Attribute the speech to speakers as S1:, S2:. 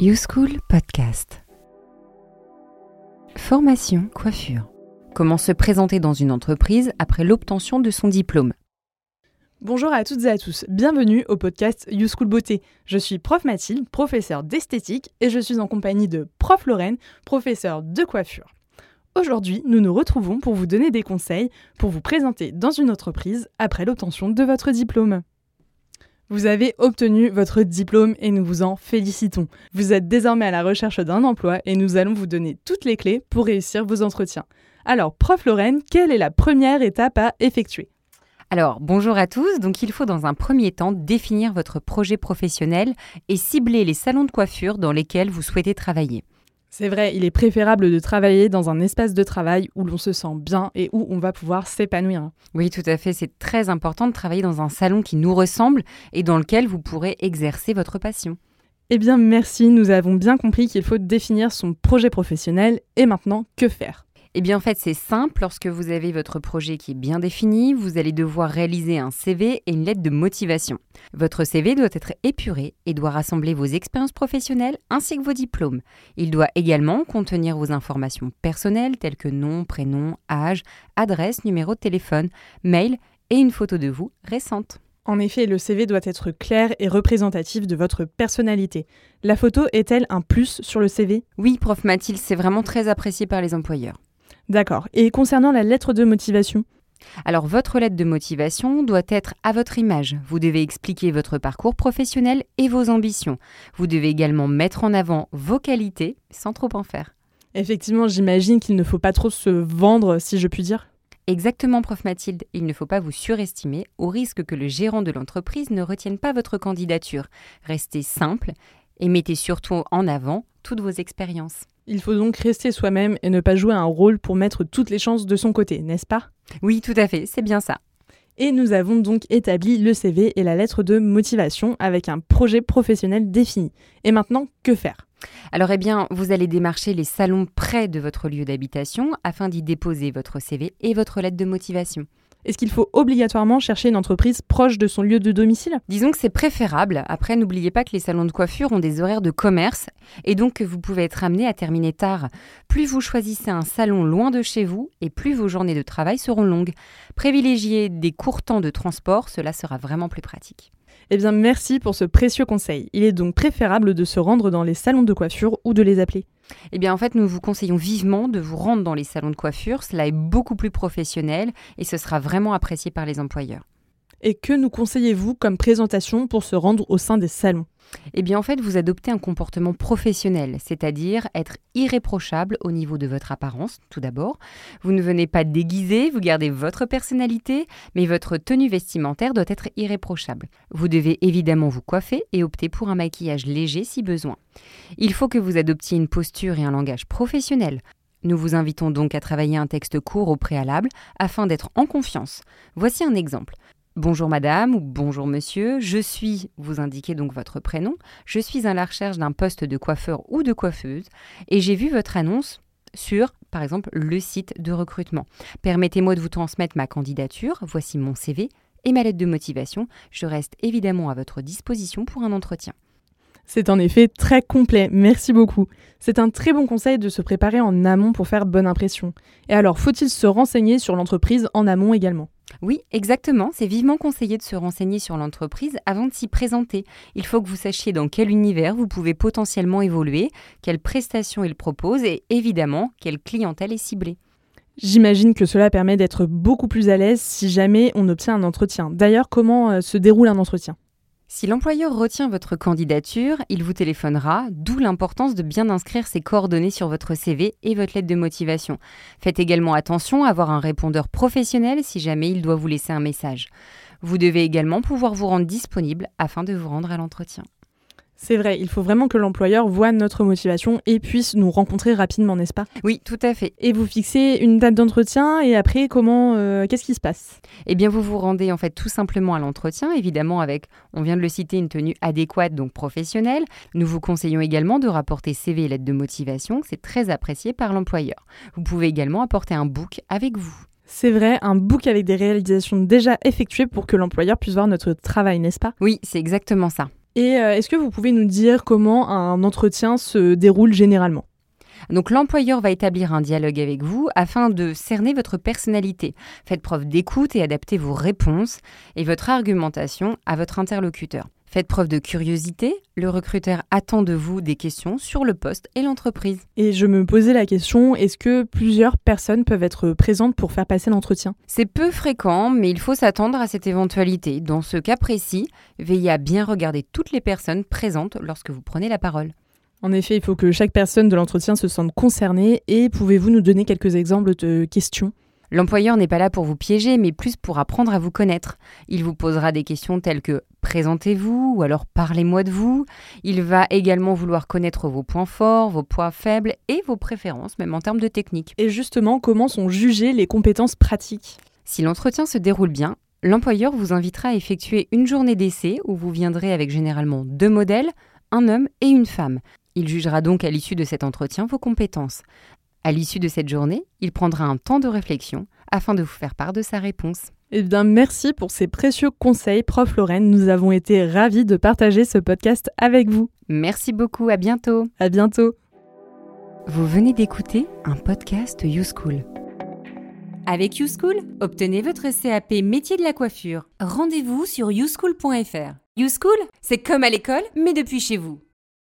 S1: YouSchool Podcast. Formation coiffure. Comment se présenter dans une entreprise après l'obtention de son diplôme?
S2: Bonjour à toutes et à tous, bienvenue au podcast YouSchool Beauté. Je suis prof Mathilde, professeur d'esthétique et je suis en compagnie de prof Lorraine, professeur de coiffure. Aujourd'hui, nous nous retrouvons pour vous donner des conseils pour vous présenter dans une entreprise après l'obtention de votre diplôme. Vous avez obtenu votre diplôme et nous vous en félicitons. Vous êtes désormais à la recherche d'un emploi et nous allons vous donner toutes les clés pour réussir vos entretiens. Alors, prof Lorraine, quelle est la première étape à effectuer?
S1: Alors, bonjour à tous. Donc, il faut dans un premier temps définir votre projet professionnel et cibler les salons de coiffure dans lesquels vous souhaitez travailler.
S2: C'est vrai, il est préférable de travailler dans un espace de travail où l'on se sent bien et où on va pouvoir s'épanouir.
S1: Oui, tout à fait. C'est très important de travailler dans un salon qui nous ressemble et dans lequel vous pourrez exercer votre passion.
S2: Eh bien, merci. Nous avons bien compris qu'il faut définir son projet professionnel. Et maintenant, que faire?
S1: Eh bien en fait c'est simple, lorsque vous avez votre projet qui est bien défini, vous allez devoir réaliser un CV et une lettre de motivation. Votre CV doit être épuré et doit rassembler vos expériences professionnelles ainsi que vos diplômes. Il doit également contenir vos informations personnelles telles que nom, prénom, âge, adresse, numéro de téléphone, mail et une photo de vous récente.
S2: En effet, le CV doit être clair et représentatif de votre personnalité. La photo est-elle un plus sur le CV
S1: Oui, prof Mathilde, c'est vraiment très apprécié par les employeurs.
S2: D'accord. Et concernant la lettre de motivation?
S1: Alors votre lettre de motivation doit être à votre image. Vous devez expliquer votre parcours professionnel et vos ambitions. Vous devez également mettre en avant vos qualités sans trop en faire.
S2: Effectivement, j'imagine qu'il ne faut pas trop se vendre, si je puis dire.
S1: Exactement, prof Mathilde. Il ne faut pas vous surestimer au risque que le gérant de l'entreprise ne retienne pas votre candidature. Restez simple et mettez surtout en avant toutes vos expériences.
S2: Il faut donc rester soi-même et ne pas jouer un rôle pour mettre toutes les chances de son côté, n'est-ce pas?
S1: Oui, tout à fait, c'est bien ça.
S2: Et nous avons donc établi le CV et la lettre de motivation avec un projet professionnel défini. Et maintenant, que faire?
S1: Alors eh bien, vous allez démarcher les salons près de votre lieu d'habitation afin d'y déposer votre CV et votre lettre de motivation.
S2: Est-ce qu'il faut obligatoirement chercher une entreprise proche de son lieu de domicile?
S1: Disons que c'est préférable. Après, n'oubliez pas que les salons de coiffure ont des horaires de commerce et donc que vous pouvez être amené à terminer tard. Plus vous choisissez un salon loin de chez vous et plus vos journées de travail seront longues. Privilégiez des courts temps de transport, cela sera vraiment plus pratique.
S2: Eh bien, merci pour ce précieux conseil. Il est donc préférable de se rendre dans les salons de coiffure ou de les appeler.
S1: Eh bien, en fait, nous vous conseillons vivement de vous rendre dans les salons de coiffure. Cela est beaucoup plus professionnel et ce sera vraiment apprécié par les employeurs.
S2: Et que nous conseillez-vous comme présentation pour se rendre au sein des salons?
S1: Eh bien en fait, vous adoptez un comportement professionnel, c'est-à-dire être irréprochable au niveau de votre apparence, tout d'abord. Vous ne venez pas déguiser, vous gardez votre personnalité, mais votre tenue vestimentaire doit être irréprochable. Vous devez évidemment vous coiffer et opter pour un maquillage léger si besoin. Il faut que vous adoptiez une posture et un langage professionnel. Nous vous invitons donc à travailler un texte court au préalable afin d'être en confiance. Voici un exemple. Bonjour madame ou bonjour monsieur, je suis, vous indiquez donc votre prénom, je suis à la recherche d'un poste de coiffeur ou de coiffeuse et j'ai vu votre annonce sur, par exemple, le site de recrutement. Permettez-moi de vous transmettre ma candidature, voici mon CV et ma lettre de motivation. Je reste évidemment à votre disposition pour un entretien.
S2: C'est en effet très complet, merci beaucoup. C'est un très bon conseil de se préparer en amont pour faire bonne impression. Et alors, faut-il se renseigner sur l'entreprise en amont également?
S1: Oui, exactement. C'est vivement conseillé de se renseigner sur l'entreprise avant de s'y présenter. Il faut que vous sachiez dans quel univers vous pouvez potentiellement évoluer, quelles prestations il propose et évidemment quelle clientèle est ciblée.
S2: J'imagine que cela permet d'être beaucoup plus à l'aise si jamais on obtient un entretien. D'ailleurs, comment euh, se déroule un entretien?
S1: Si l'employeur retient votre candidature, il vous téléphonera, d'où l'importance de bien inscrire ses coordonnées sur votre CV et votre lettre de motivation. Faites également attention à avoir un répondeur professionnel si jamais il doit vous laisser un message. Vous devez également pouvoir vous rendre disponible afin de vous rendre à l'entretien.
S2: C'est vrai, il faut vraiment que l'employeur voit notre motivation et puisse nous rencontrer rapidement, n'est-ce pas?
S1: Oui, tout à fait.
S2: Et vous fixez une date d'entretien et après, comment, euh, qu'est-ce qui se passe?
S1: Eh bien, vous vous rendez en fait tout simplement à l'entretien, évidemment avec, on vient de le citer, une tenue adéquate, donc professionnelle. Nous vous conseillons également de rapporter CV et lettre de motivation, c'est très apprécié par l'employeur. Vous pouvez également apporter un book avec vous.
S2: C'est vrai, un book avec des réalisations déjà effectuées pour que l'employeur puisse voir notre travail, n'est-ce pas?
S1: Oui, c'est exactement ça.
S2: Et euh, est-ce que vous pouvez nous dire comment un entretien se déroule généralement?
S1: Donc l'employeur va établir un dialogue avec vous afin de cerner votre personnalité. Faites preuve d'écoute et adaptez vos réponses et votre argumentation à votre interlocuteur. Faites preuve de curiosité, le recruteur attend de vous des questions sur le poste et l'entreprise.
S2: Et je me posais la question, est-ce que plusieurs personnes peuvent être présentes pour faire passer l'entretien?
S1: C'est peu fréquent, mais il faut s'attendre à cette éventualité. Dans ce cas précis, veillez à bien regarder toutes les personnes présentes lorsque vous prenez la parole.
S2: En effet, il faut que chaque personne de l'entretien se sente concernée et pouvez-vous nous donner quelques exemples de questions?
S1: L'employeur n'est pas là pour vous piéger, mais plus pour apprendre à vous connaître. Il vous posera des questions telles que présentez-vous ou alors parlez-moi de vous. Il va également vouloir connaître vos points forts, vos points faibles et vos préférences, même en termes de technique.
S2: Et justement, comment sont jugées les compétences pratiques?
S1: Si l'entretien se déroule bien, l'employeur vous invitera à effectuer une journée d'essai où vous viendrez avec généralement deux modèles, un homme et une femme. Il jugera donc à l'issue de cet entretien vos compétences. À l'issue de cette journée, il prendra un temps de réflexion afin de vous faire part de sa réponse.
S2: Eh bien, merci pour ces précieux conseils, prof Lorraine. Nous avons été ravis de partager ce podcast avec vous.
S1: Merci beaucoup, à bientôt.
S2: À bientôt.
S1: Vous venez d'écouter un podcast YouSchool. Avec YouSchool, obtenez votre CAP métier de la coiffure. Rendez-vous sur youschool.fr. YouSchool, c'est comme à l'école, mais depuis chez vous.